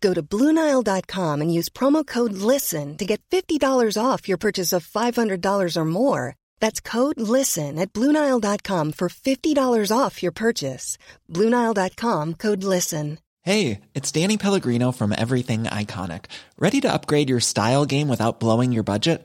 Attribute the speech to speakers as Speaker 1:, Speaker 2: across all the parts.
Speaker 1: Go to Bluenile.com and use promo code LISTEN to get $50 off your purchase of $500 or more. That's code LISTEN at Bluenile.com for $50 off your purchase. Bluenile.com code LISTEN.
Speaker 2: Hey, it's Danny Pellegrino from Everything Iconic. Ready to upgrade your style game without blowing your budget?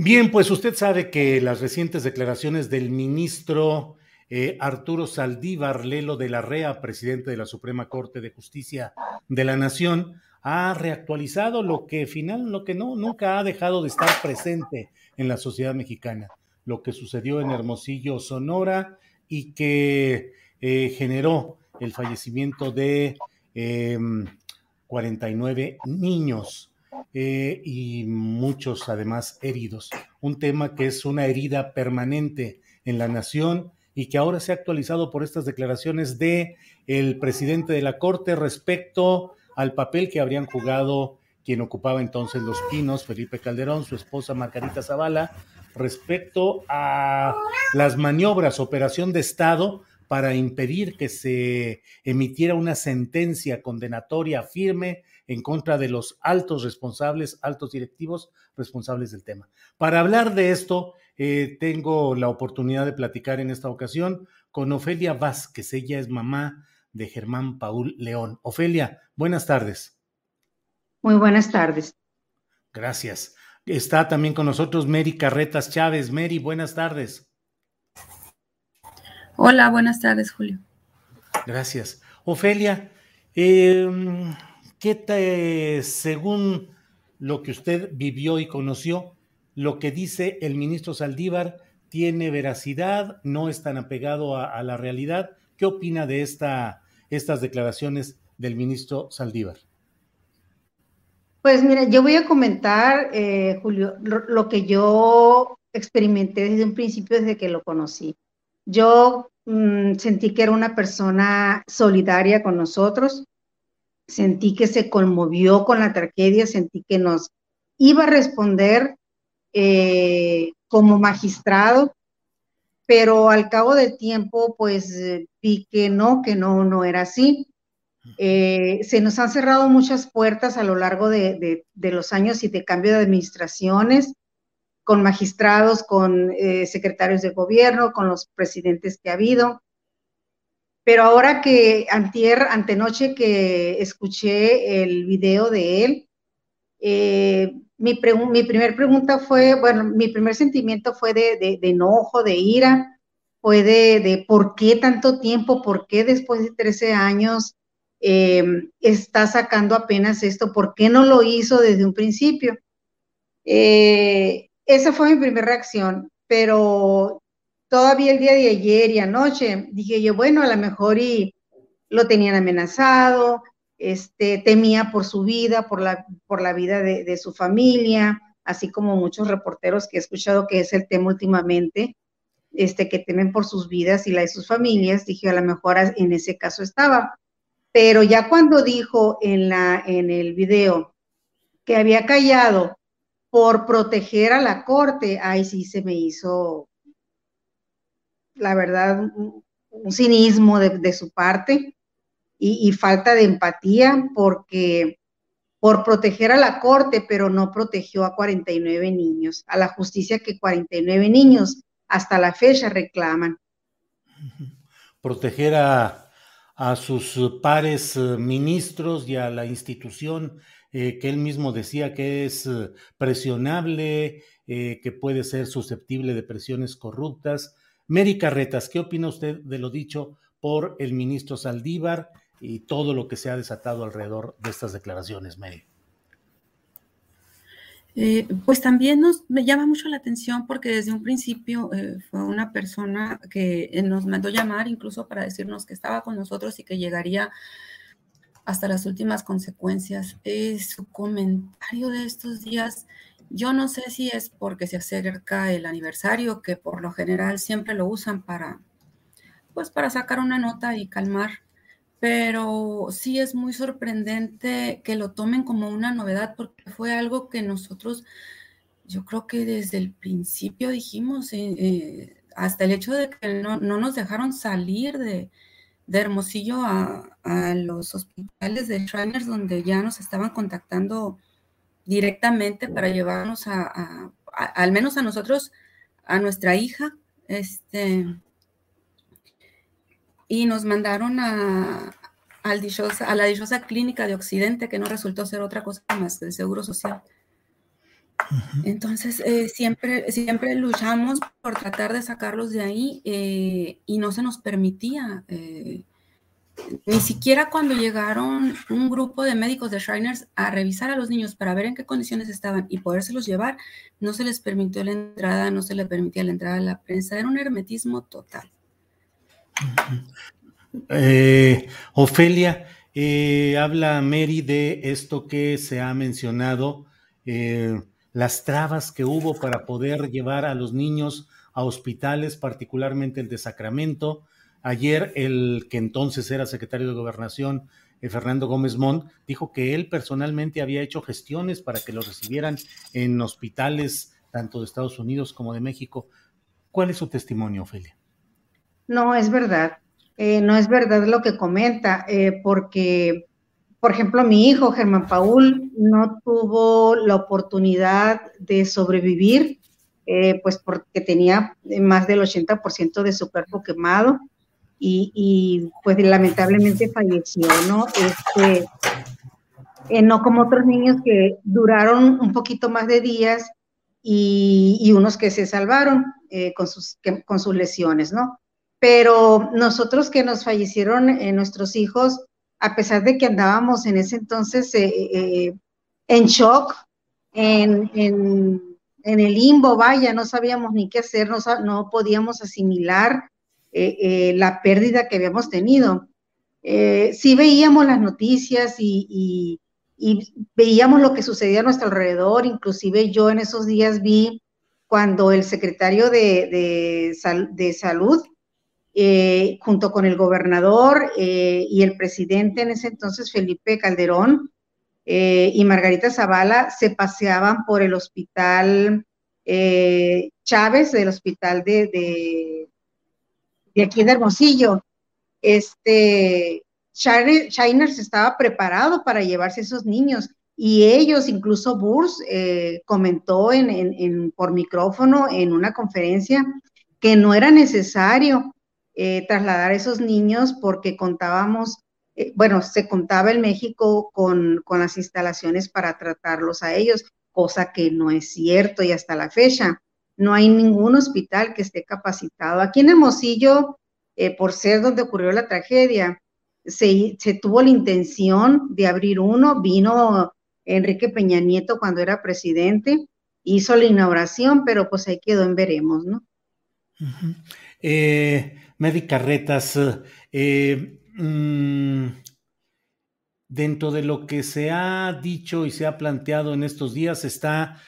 Speaker 3: Bien, pues usted sabe que las recientes declaraciones del ministro eh, Arturo Saldívar Lelo de la REA, presidente de la Suprema Corte de Justicia de la Nación, ha reactualizado lo que final, lo que no, nunca ha dejado de estar presente en la sociedad mexicana, lo que sucedió en Hermosillo, Sonora, y que eh, generó el fallecimiento de 49 em, niños eh, y muchos además heridos. Un tema que es una herida permanente en la nación y que ahora se ha actualizado por estas declaraciones de el presidente de la Corte respecto al papel que habrían jugado quien ocupaba entonces los pinos, Felipe Calderón, su esposa Margarita Zavala, respecto a las maniobras, operación de Estado para impedir que se emitiera una sentencia condenatoria firme en contra de los altos responsables, altos directivos responsables del tema. Para hablar de esto, eh, tengo la oportunidad de platicar en esta ocasión con Ofelia Vázquez. Ella es mamá de Germán Paul León. Ofelia, buenas tardes.
Speaker 4: Muy buenas tardes.
Speaker 3: Gracias. Está también con nosotros Mary Carretas Chávez. Mary, buenas tardes.
Speaker 5: Hola, buenas tardes, Julio.
Speaker 3: Gracias. Ofelia, em, ¿qué te, según lo que usted vivió y conoció, lo que dice el ministro Saldívar tiene veracidad, no es tan apegado a, la realidad? ¿Qué opina de esta, estas declaraciones del ministro Saldívar?
Speaker 4: Pues mira, yo voy a comentar, eh, Julio, lo, que yo experimenté desde un principio, desde que lo conocí. Yo mm, sentí que era una persona solidaria con nosotros, sentí que se conmovió con la tragedia, sentí que nos iba a responder eh, como magistrado, pero al cabo del tiempo, pues vi que no, que no, no era así. Eh, se nos han cerrado muchas puertas a lo largo de, los años y de cambio de administraciones, con magistrados, con eh, secretarios de gobierno, con los presidentes que ha habido. Pero ahora que antier, antenoche que escuché el video de él, eh, mi, mi primer pregunta fue, bueno, mi primer sentimiento fue de, de enojo, de ira, fue de, de, por qué tanto tiempo, por qué después de 13 años eh, está sacando apenas esto, ¿por qué no lo hizo desde un principio? Eh, esa fue mi primera reacción, pero todavía el día de ayer y anoche dije yo, bueno, a lo mejor y lo tenían amenazado, este, temía por su vida, por la, por la vida de, su familia, así como muchos reporteros que he escuchado que es el tema últimamente, este, que temen por sus vidas y la de sus familias, dije a lo mejor en ese caso estaba. Pero ya cuando dijo en, la, en el video que había callado por proteger a la corte, ahí sí se me hizo, la verdad, un, cinismo de, su parte y, falta de empatía porque por proteger a la corte, pero no protegió a 49 niños, a la justicia que 49 niños hasta la fecha reclaman.
Speaker 3: Proteger a a sus pares eh, ministros y a la institución que él mismo decía que es presionable, que puede ser susceptible de presiones corruptas. Mary Carretas, ¿qué opina usted de lo dicho por el ministro Saldívar y todo lo que se ha desatado alrededor de estas declaraciones, Mary?
Speaker 5: Eh, pues también nos me llama mucho la atención porque desde un principio eh, fue una persona que eh, nos mandó llamar incluso para decirnos que estaba con nosotros y que llegaría hasta las últimas consecuencias. su comentario de estos días, yo no sé si es porque se acerca el aniversario, que por lo general siempre lo usan para, pues para sacar una nota y calmar pero sí es muy sorprendente que lo tomen como una novedad porque fue algo que nosotros, yo creo que desde el principio dijimos, eh, eh, hasta el hecho de que no, nos dejaron salir de, Hermosillo a, los hospitales de Shriners donde ya nos estaban contactando directamente para llevarnos a, al menos a nosotros, a nuestra hija, este, y nos mandaron a, a la dichosa clínica de Occidente, que no resultó ser otra cosa más que el Seguro Social. Entonces, eh, siempre, siempre luchamos por tratar de sacarlos de ahí eh, y no se nos permitía. Eh, ni siquiera cuando llegaron un grupo de médicos de Shriners a revisar a los niños para ver en qué condiciones estaban y podérselos llevar, no se les permitió la entrada, no se les permitía la entrada a la prensa. Era un hermetismo total.
Speaker 3: Eh, Ofelia, eh, habla Mary de esto que se ha mencionado, eh, las trabas que hubo para poder llevar a los niños a hospitales, particularmente el de Sacramento. Ayer el que entonces era secretario de Gobernación, Fernando Gómez Montt, dijo que él personalmente había hecho gestiones para que lo recibieran en hospitales tanto de Estados Unidos como de México. ¿Cuál es su testimonio, Ofelia?
Speaker 4: No, es verdad. Eh, no es verdad lo que comenta, eh, porque, por ejemplo, mi hijo, Germán Paul, no tuvo la oportunidad de sobrevivir, eh, pues porque tenía más del 80% de su cuerpo quemado y, pues lamentablemente falleció, ¿no? Este, no como otros niños que duraron un poquito más de días y, unos que se salvaron con, sus, con sus lesiones, ¿no? pero nosotros que nos fallecieron eh, nuestros hijos, a pesar de que andábamos en ese entonces eh, eh, en shock, en, el limbo, vaya, no sabíamos ni qué hacer, no, podíamos asimilar la pérdida que habíamos tenido. sí veíamos las noticias y, veíamos lo que sucedía a nuestro alrededor, inclusive yo en esos días vi cuando el secretario de, salud eh, junto con el gobernador eh, y el presidente en ese entonces, Felipe Calderón, eh, y Margarita Zavala, se paseaban por el hospital Chávez, del hospital de, aquí de Hermosillo. Este, Shiners estaba preparado para llevarse esos niños y ellos, incluso Burs, comentó en, por micrófono en una conferencia que no era necesario eh, trasladar esos niños porque contábamos, eh, bueno, se contaba en México con, las instalaciones para tratarlos a ellos, cosa que no es cierto y hasta la fecha. No hay ningún hospital que esté capacitado. Aquí en Hermosillo, eh, por ser donde ocurrió la tragedia, se, tuvo la intención de abrir uno, vino Enrique Peña Nieto cuando era presidente, hizo la inauguración, pero pues ahí quedó en veremos, ¿no?
Speaker 3: Medicarretas, eh, mm, dentro de lo que se ha dicho y se ha planteado en estos días está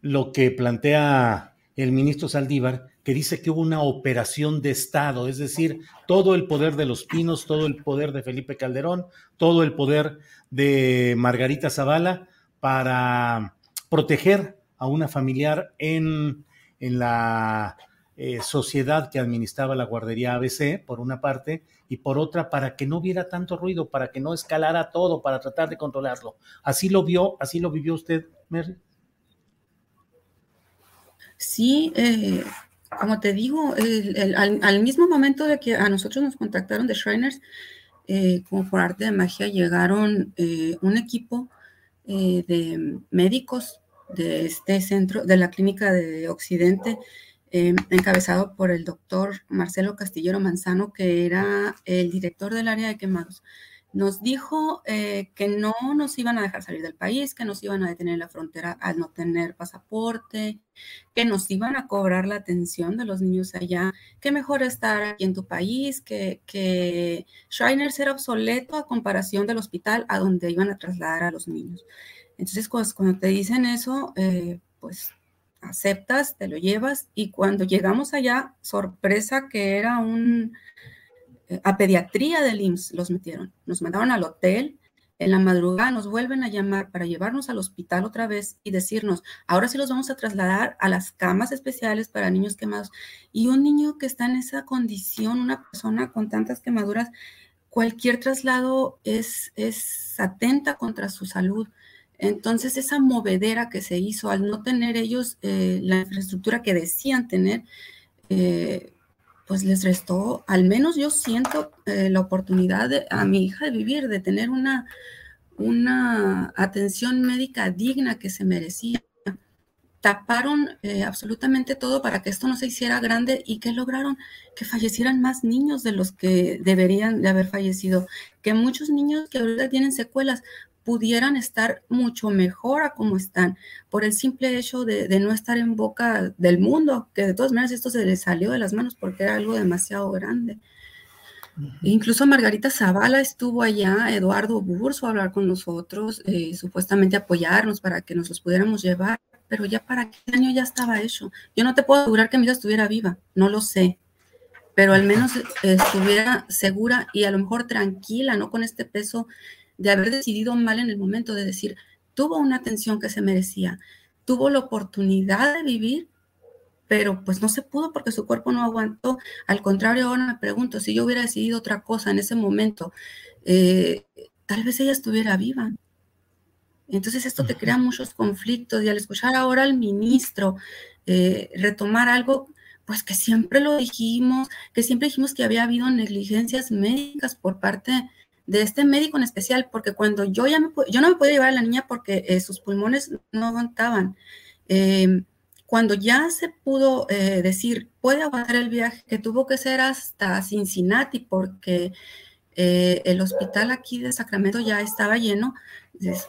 Speaker 3: lo que plantea el ministro Saldívar, que dice que hubo una operación de Estado, es decir, todo el poder de los Pinos, todo el poder de Felipe Calderón, todo el poder de Margarita Zavala para proteger a una familiar en, en la eh, sociedad que administraba la guardería ABC, por una parte, y por otra, para que no hubiera tanto ruido, para que no escalara todo, para tratar de controlarlo. ¿Así lo vio, así lo vivió usted, Mary?
Speaker 5: Sí, eh, como te digo, al, mismo momento de que a nosotros nos contactaron de Shriners, eh, como por arte de magia, llegaron un equipo eh, de médicos de este centro, de la clínica de Occidente, eh, encabezado por el doctor Marcelo Castillero Manzano, que era el director del área de quemados nos dijo eh, que no nos iban a dejar salir del país, que nos iban a detener en la frontera al no tener pasaporte, que nos iban a cobrar la atención de los niños allá, que mejor estar aquí en tu país, que, que Shriners era obsoleto a comparación del hospital a donde iban a trasladar a los niños. Entonces, cuando, te dicen eso, eh, pues aceptas, te lo llevas y cuando llegamos allá, sorpresa que era un a pediatría del IMSS los metieron. Nos mandaron al hotel. En la madrugada nos vuelven a llamar para llevarnos al hospital otra vez y decirnos, ahora sí los vamos a trasladar a las camas especiales para niños quemados. Y un niño que está en esa condición, una persona con tantas quemaduras, cualquier traslado es, es atenta contra su salud. Entonces, esa movedera que se hizo al no tener ellos eh, la infraestructura que decían tener, eh, pues les restó, al menos yo siento eh, la oportunidad a mi hija de vivir, de tener una, una atención médica digna que se merecía. Taparon eh, absolutamente todo para que esto no se hiciera grande y que lograron que fallecieran más niños de los que deberían de haber fallecido, que muchos niños que ahorita tienen secuelas pudieran estar mucho mejor a como están, por el simple hecho de, no estar en boca del mundo, que de todas maneras esto se les salió de las manos porque era algo demasiado grande. Incluso Margarita Zavala estuvo allá, Eduardo Burso a hablar con nosotros, eh, supuestamente apoyarnos para que nos los pudiéramos llevar, pero ya para qué año ya estaba hecho. Yo no te puedo asegurar que mi hija estuviera viva, no lo sé, pero al menos estuviera segura y a lo mejor tranquila, no con este peso de haber decidido mal en el momento de decir, tuvo una atención que se merecía, tuvo la oportunidad de vivir, pero pues no se pudo porque su cuerpo no aguantó. Al contrario, ahora me pregunto, si yo hubiera decidido otra cosa en ese momento, eh, tal vez ella estuviera viva. Entonces esto te crea muchos conflictos y al escuchar ahora al ministro eh, retomar algo, pues que siempre lo dijimos, que siempre dijimos que había habido negligencias médicas por parte de este médico en especial, porque cuando yo ya me, yo no me llevar a la niña porque eh, sus pulmones no aguantaban. Em, cuando ya se pudo eh, decir, puede aguantar el viaje, que tuvo que ser hasta Cincinnati porque eh, el hospital aquí de Sacramento ya estaba lleno,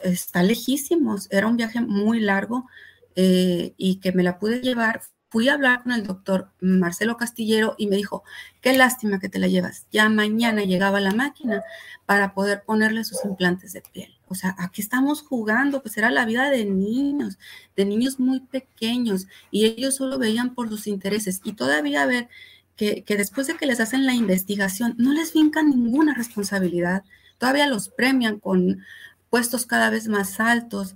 Speaker 5: está lejísimos, era un viaje muy largo y que me la pude llevar fui a hablar con el doctor Marcelo Castillero y me dijo, qué lástima que te la llevas. Ya mañana llegaba la máquina para poder ponerle sus implantes de piel. O sea, aquí estamos jugando, pues era la vida de niños, de niños muy pequeños, y ellos solo veían por sus intereses. Y todavía ver que, que después de que les hacen la investigación, no les fincan ninguna responsabilidad, todavía los premian con puestos cada vez más altos,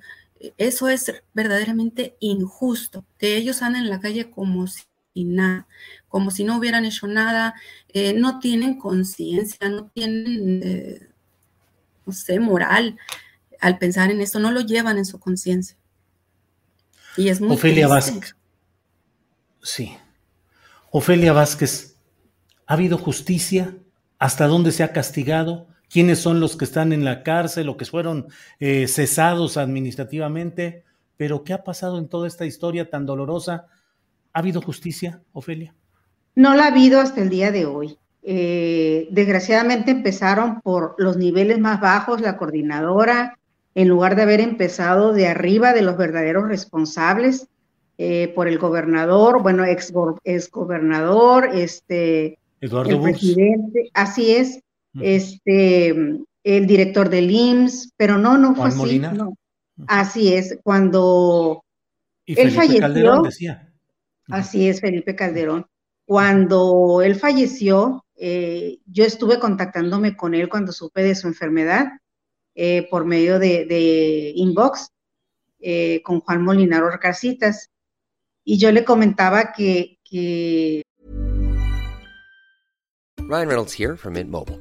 Speaker 5: eso es verdaderamente injusto, que ellos anden en la calle como si nada, como si no hubieran hecho nada, eh, no tienen conciencia, no tienen, eh, no sé, moral al pensar en esto, no lo llevan en su conciencia. Y es muy
Speaker 3: Ofelia Vázquez. Sí. Ofelia Vázquez, ¿ha habido justicia? ¿Hasta dónde se ha castigado? Quiénes son los que están en la cárcel o que fueron eh, cesados administrativamente. Pero, ¿qué ha pasado en toda esta historia tan dolorosa? ¿Ha habido justicia, Ofelia?
Speaker 4: No la ha habido hasta el día de hoy. Eh, desgraciadamente empezaron por los niveles más bajos, la coordinadora, en lugar de haber empezado de arriba de los verdaderos responsables, eh, por el gobernador, bueno, ex, ex gobernador, este,
Speaker 3: Eduardo
Speaker 4: el presidente, así es, este, el director del IMSS, pero no, no fue así. No. Así es, cuando él falleció, así es, Felipe Calderón, cuando él falleció, eh, yo estuve contactándome con él cuando supe de su enfermedad eh, por medio de, inbox eh, con Juan Molinaro Casitas y yo le comentaba que, que...
Speaker 6: Ryan Reynolds here from Mint Mobile.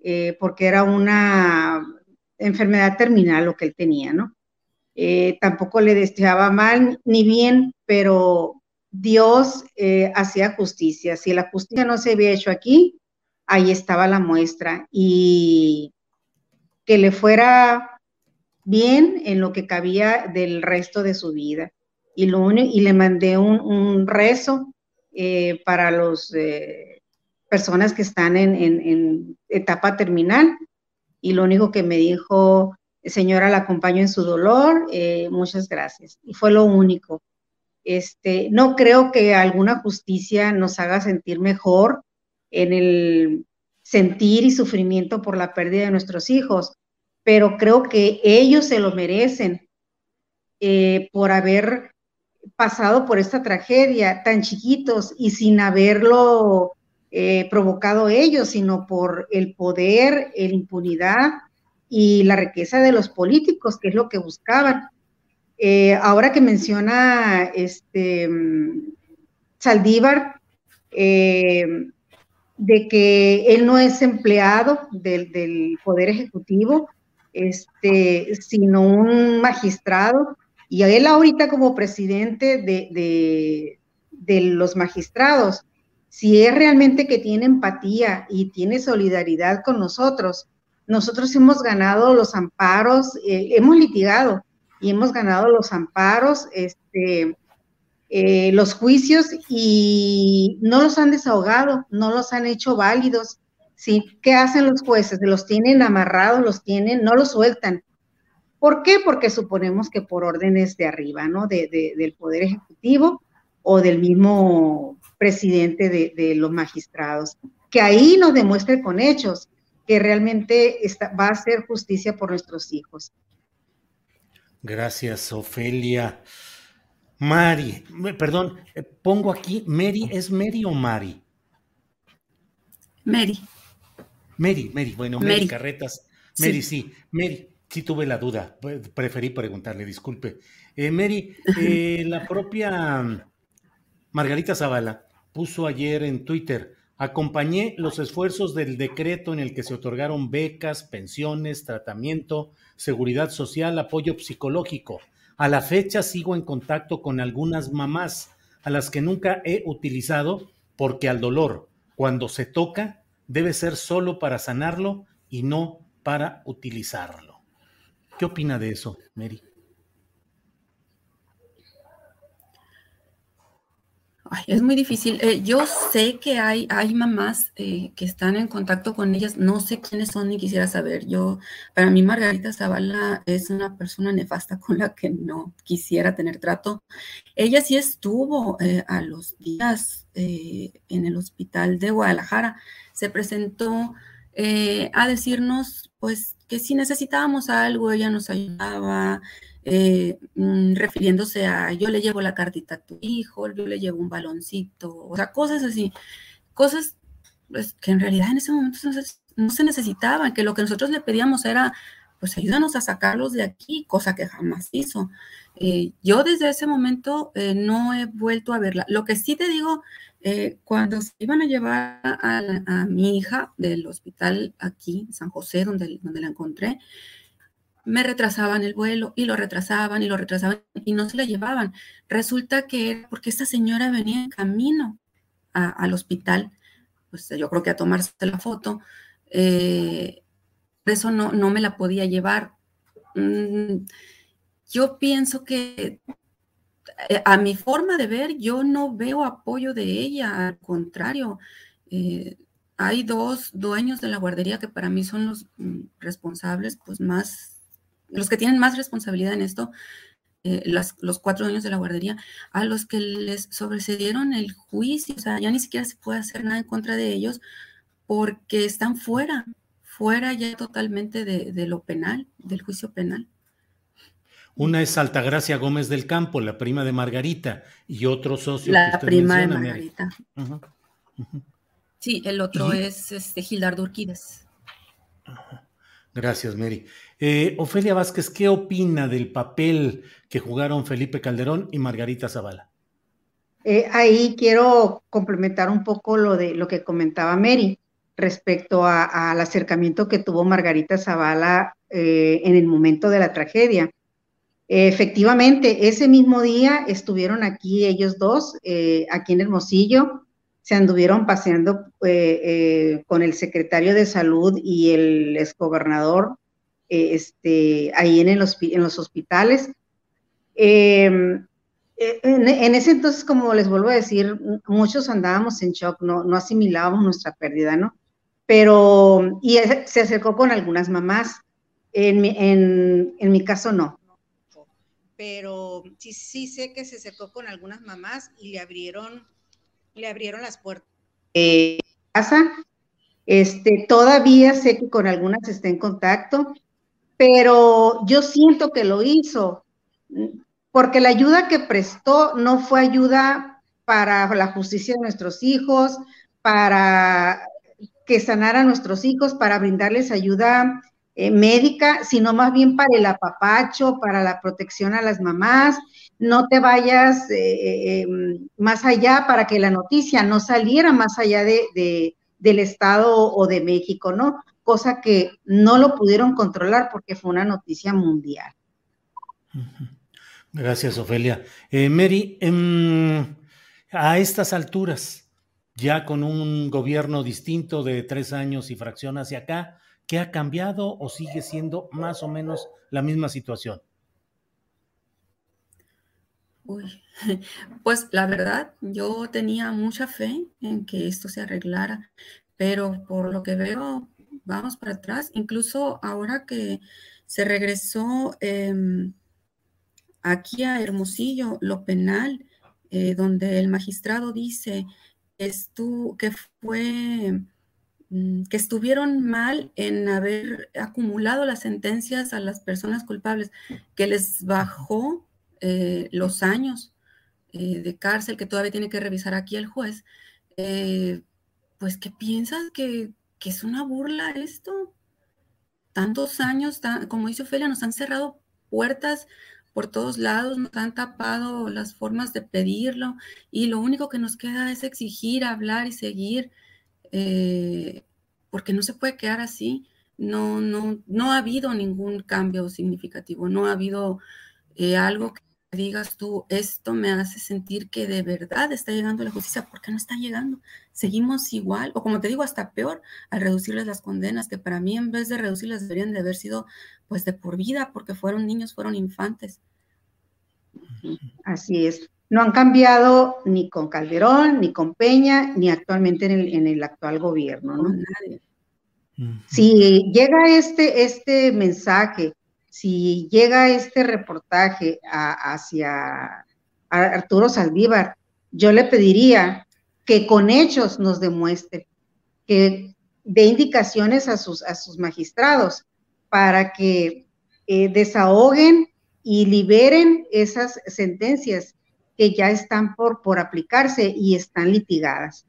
Speaker 4: eh, porque era una enfermedad terminal lo que él tenía, ¿no? Eh, tampoco le deseaba mal ni bien, pero Dios eh, hacía justicia. Si la justicia no se había hecho aquí, ahí estaba la muestra. Y que le fuera bien en lo que cabía del resto de su vida. Y, lo y le mandé un, rezo para eh, personas que están en, etapa terminal. Y lo único que me dijo, señora, la acompaño en su dolor, eh, muchas gracias. Y fue lo único. Este, no creo que alguna justicia nos haga sentir mejor en el sentir y sufrimiento por la pérdida de nuestros hijos, pero creo que ellos se lo merecen eh, por haber pasado por esta tragedia tan chiquitos y sin haberlo eh, provocado ellos, sino por el poder, la impunidad y la riqueza de los políticos, que es lo que buscaban. Eh, ahora que menciona este Saldívar, eh, de que él no es empleado del, Poder Ejecutivo, este, sino un magistrado, y él ahorita como presidente de, de, de, los magistrados, si es realmente que tiene empatía y tiene solidaridad con nosotros, nosotros hemos ganado los amparos, eh, hemos litigado y hemos ganado los amparos, este, eh, los juicios y no los han desahogado, no los han hecho válidos. ¿sí? ¿Qué hacen los jueces? Los tienen amarrados, los tienen, no los sueltan. ¿Por qué? Porque suponemos que por órdenes de arriba, ¿no? De, de, del Poder Ejecutivo o del mismo presidente de, de, los magistrados. Que ahí nos demuestre con hechos que realmente está, va a hacer justicia por nuestros hijos.
Speaker 3: Gracias, Ofelia. Mari, perdón, eh, pongo aquí, Mary, ¿es Mary o Mari?
Speaker 5: Mary.
Speaker 3: Mary, Mary, bueno, Mary, Mary Carretas. Mary, sí. sí, Mary, sí tuve la duda, preferí preguntarle, disculpe. Eh, Mary, eh, la propia Margarita Zavala puso ayer en Twitter, acompañé los esfuerzos del decreto en el que se otorgaron becas, pensiones, tratamiento, seguridad social, apoyo psicológico. A la fecha sigo en contacto con algunas mamás a las que nunca he utilizado porque al dolor, cuando se toca, debe ser solo para sanarlo y no para utilizarlo. ¿Qué opina de eso, Mary?
Speaker 5: Ay, es muy difícil. Eh, yo sé que hay, hay mamás eh, que están en contacto con ellas. No sé quiénes son ni quisiera saber. Yo, para mí, Margarita Zavala es una persona nefasta con la que no quisiera tener trato. Ella sí estuvo eh, a los días en el hospital de Guadalajara. Se presentó a decirnos, pues, que si necesitábamos algo, ella nos ayudaba, eh, mm, refiriéndose a yo le llevo la cartita a tu hijo, yo le llevo un baloncito, o sea, cosas así, cosas pues, que en realidad en ese momento no se, necesitaban, que lo que nosotros le pedíamos era, pues ayúdanos a sacarlos de aquí, cosa que jamás hizo. Eh, yo desde ese momento eh, no he vuelto a verla. Lo que sí te digo, eh, cuando se iban a llevar a, mi hija del hospital aquí, San José, donde, donde la encontré, me retrasaban el vuelo y lo retrasaban y lo retrasaban y no se la llevaban. Resulta que era porque esta señora venía en camino al hospital pues yo creo que a tomarse la foto. Eh, eso no, no me la podía llevar. Mm, yo pienso que a mi forma de ver, yo no veo apoyo de ella, al contrario. Eh, hay dos dueños de la guardería que para mí son los mm, responsables, pues más, los que tienen más responsabilidad en esto, eh, los cuatro dueños de la guardería, a los que les sobrecedieron el juicio, o sea, ya ni siquiera se puede hacer nada en contra de ellos porque están fuera, fuera ya totalmente de lo penal, del juicio penal.
Speaker 3: Una es Altagracia Gómez del Campo, la prima de Margarita, y otro socio.
Speaker 5: La prima de Margarita. Sí, el otro es este, Gildardo Urquides.
Speaker 3: Gracias, Mary. Eh, Ofelia Vázquez, ¿qué opina del papel que jugaron Felipe Calderón y Margarita Zavala?
Speaker 4: Eh, ahí quiero complementar un poco lo de lo que comentaba Mary respecto al acercamiento que tuvo Margarita Zavala eh, en el momento de la tragedia. Efectivamente, ese mismo día estuvieron aquí ellos dos, eh, aquí en Hermosillo, se anduvieron paseando eh, eh, con el secretario de salud y el exgobernador este, ahí en, en los hospitales. Em, en, ese entonces, como les vuelvo a decir, muchos andábamos en shock, no, no asimilábamos nuestra pérdida, ¿no? Pero, y se acercó con algunas mamás. En en mi caso, no pero sí, sí sé que se acercó con algunas mamás y le abrieron, le abrieron las puertas de casa. Este, todavía sé que con algunas está en contacto, pero yo siento que lo hizo porque la ayuda que prestó no fue ayuda para la justicia de nuestros hijos, para que sanara a nuestros hijos, para brindarles ayuda eh, médica, sino más bien para el apapacho, para la protección a las mamás. No te vayas eh, em, más allá para que la noticia no saliera más allá de, del Estado o de México, ¿no? Cosa que no lo pudieron controlar porque fue una noticia mundial.
Speaker 3: Gracias, Ofelia. Eh, Mary, em, a estas alturas, ya con un gobierno distinto de tres años y fracción hacia acá, ¿Qué ha cambiado o sigue siendo más o menos la misma situación?
Speaker 5: Uy, pues la verdad, yo tenía mucha fe en que esto se arreglara, pero por lo que veo, vamos para atrás. Incluso ahora que se regresó em, aquí a Hermosillo, lo penal, eh, donde el magistrado dice esto, que fue que estuvieron mal en haber acumulado las sentencias a las personas culpables, que les bajó eh, los años eh, de cárcel que todavía tiene que revisar aquí el juez, eh, pues que piensas que, es una burla esto. Tantos años, como dice Ofelia, nos han cerrado puertas por todos lados, nos han tapado las formas de pedirlo y lo único que nos queda es exigir, hablar y seguir. Eh, porque no se puede quedar así. No, no, no ha habido ningún cambio significativo, no ha habido eh, algo que digas tú, esto me hace sentir que de verdad está llegando la justicia, porque no está llegando. Seguimos igual, o como te digo, hasta peor, al reducirles las condenas, que para mí en vez de reducirlas deberían de haber sido pues de por vida, porque fueron niños, fueron infantes.
Speaker 4: Así es no han cambiado ni con Calderón, ni con Peña, ni actualmente en el, actual gobierno. ¿no? Si llega este, este mensaje, si llega este reportaje hacia Arturo Saldívar, yo le pediría que con hechos nos demuestre, que dé indicaciones a sus, a sus magistrados para que eh, desahoguen y liberen esas sentencias que ya están por, por aplicarse y están litigadas.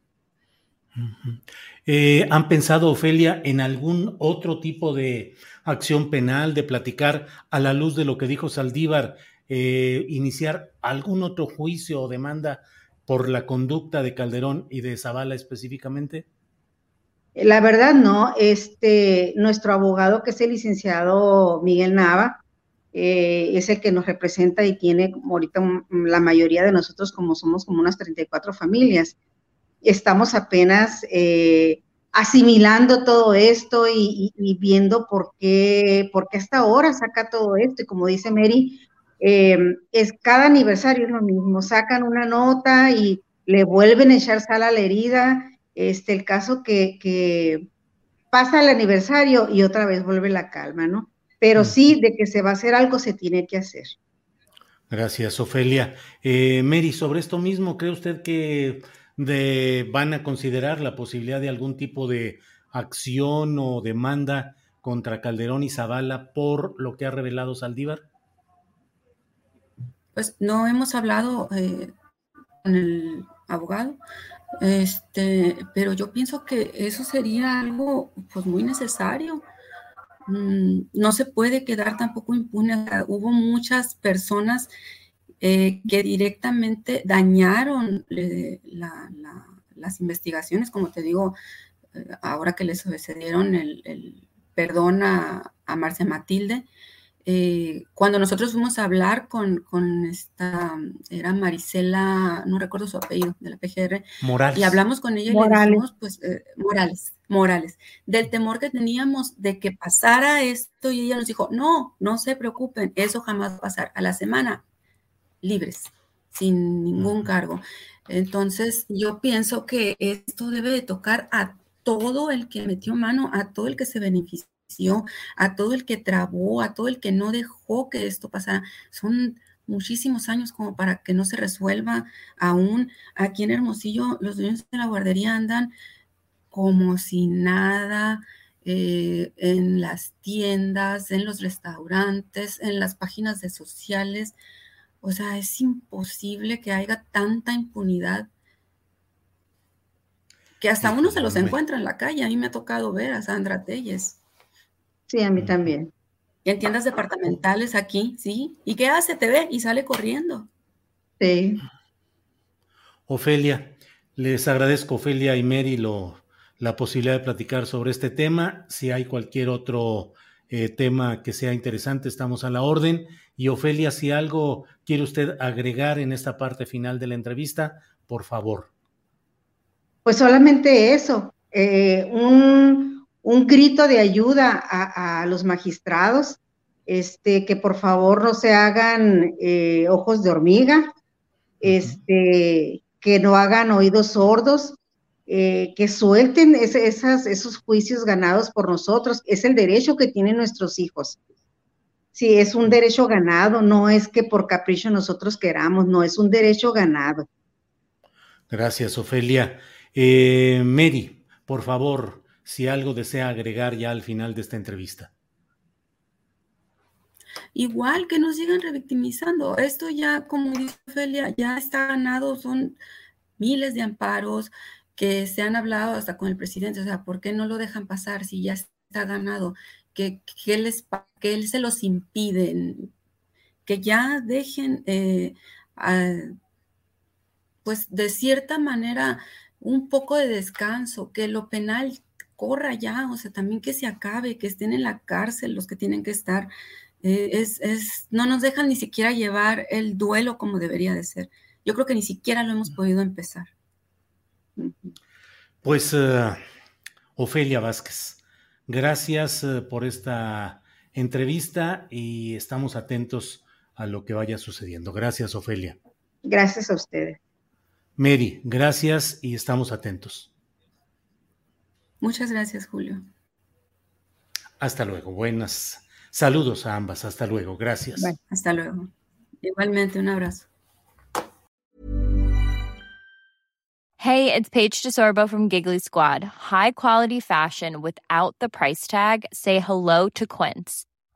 Speaker 3: Eh, ¿Han pensado, Ofelia, en algún otro tipo de acción penal, de platicar a la luz de lo que dijo Saldívar, eh, iniciar algún otro juicio o demanda por la conducta de Calderón y de Zavala específicamente?
Speaker 4: La verdad no, este, nuestro abogado que es el licenciado Miguel Nava, eh, es el que nos representa y tiene ahorita la mayoría de nosotros como somos como unas 34 familias. estamos apenas eh, asimilando todo esto y, viendo por qué, por qué hasta ahora saca todo esto. Y como dice Mary, em, es cada aniversario es lo mismo, sacan una nota y le vuelven a echar sal a la herida. Este, el caso que, pasa el aniversario y otra vez vuelve la calma, ¿no? Pero sí, de que se va a hacer algo, se tiene que hacer.
Speaker 3: Gracias, Ofelia. Eh, Mary, sobre esto mismo, ¿cree usted que van a considerar la posibilidad de algún tipo de acción o demanda contra Calderón y Zavala por lo que ha revelado Saldívar?
Speaker 5: Pues no hemos hablado eh, con el abogado, este, pero yo pienso que eso sería algo pues muy necesario. Mm, no se puede quedar tampoco impune. Hubo muchas personas eh, que directamente dañaron eh, las investigaciones, como te digo, eh, ahora que les sucedieron el, el perdón a, a Marcia Matilde, cuando nosotros fuimos a hablar con, esta, era Marisela, no recuerdo su apellido, de la PGR, Morales. y hablamos con ella y le dijimos, pues, Morales, Morales, del temor que teníamos de que pasara esto, y ella nos dijo, no, no se preocupen, eso jamás va a pasar. A la semana libres, sin ningún cargo. Entonces, yo pienso que esto debe de tocar a todo el que metió mano, a todo el que se benefició, a todo el que trabó, a todo el que no dejó que esto pasara. Son muchísimos años como para que no se resuelva aún. Aquí en Hermosillo, los dueños de la guardería andan como si nada, eh, en las tiendas, en los restaurantes, en las páginas de sociales. O sea, es imposible que haya tanta impunidad que hasta uno se los encuentra en la calle. A mí me ha tocado ver a Sandra Telles.
Speaker 4: Sí, a mí también.
Speaker 5: en tiendas departamentales aquí, sí. ¿Y qué hace? Te ve y sale corriendo.
Speaker 4: Sí.
Speaker 3: Ofelia, les agradezco, Ofelia y Mary, lo, la posibilidad de platicar sobre este tema. Si hay cualquier otro eh, tema que sea interesante, estamos a la orden. Y Ofelia, si algo quiere usted agregar en esta parte final de la entrevista, por favor.
Speaker 4: Pues solamente eso, eh, un, grito de ayuda a, los magistrados, este, que por favor no se hagan eh, ojos de hormiga, este, que no hagan oídos sordos, eh, que suelten esas, esos juicios ganados por nosotros. Es el derecho que tienen nuestros hijos. Sí, es un derecho ganado, no es que por capricho nosotros queramos, no, es un derecho ganado.
Speaker 3: Gracias, Ofelia. Eh, Mary, por favor, si algo desea agregar ya al final de esta entrevista.
Speaker 5: Igual que nos sigan revictimizando. Esto ya, como dice Ofelia, ya está ganado, son miles de amparos, que se han hablado hasta con el presidente, o sea, ¿por qué no lo dejan pasar si ya está ganado? ¿Qué, les, que él se los impide? Que ya dejen, eh, pues de cierta manera, un poco de descanso, que lo penal corra ya, o sea, también que se acabe, que estén en la cárcel los que tienen que estar. Eh, es, es, no nos dejan ni siquiera llevar el duelo como debería de ser. Yo creo que ni siquiera lo hemos podido empezar.
Speaker 3: Pues, uh, Ofelia Vázquez, gracias uh, por esta entrevista y estamos atentos a lo que vaya sucediendo. Gracias, Ofelia.
Speaker 4: Gracias a ustedes.
Speaker 3: Mary, gracias y estamos atentos.
Speaker 5: Muchas gracias, Julio.
Speaker 3: Hasta luego. Buenas. Saludos a ambas. Hasta luego. Gracias.
Speaker 5: hasta luego. Igualmente, un abrazo.
Speaker 7: Hey, it's Paige DeSorbo from Giggly Squad. High quality fashion without the price tag. Say hello to Quince.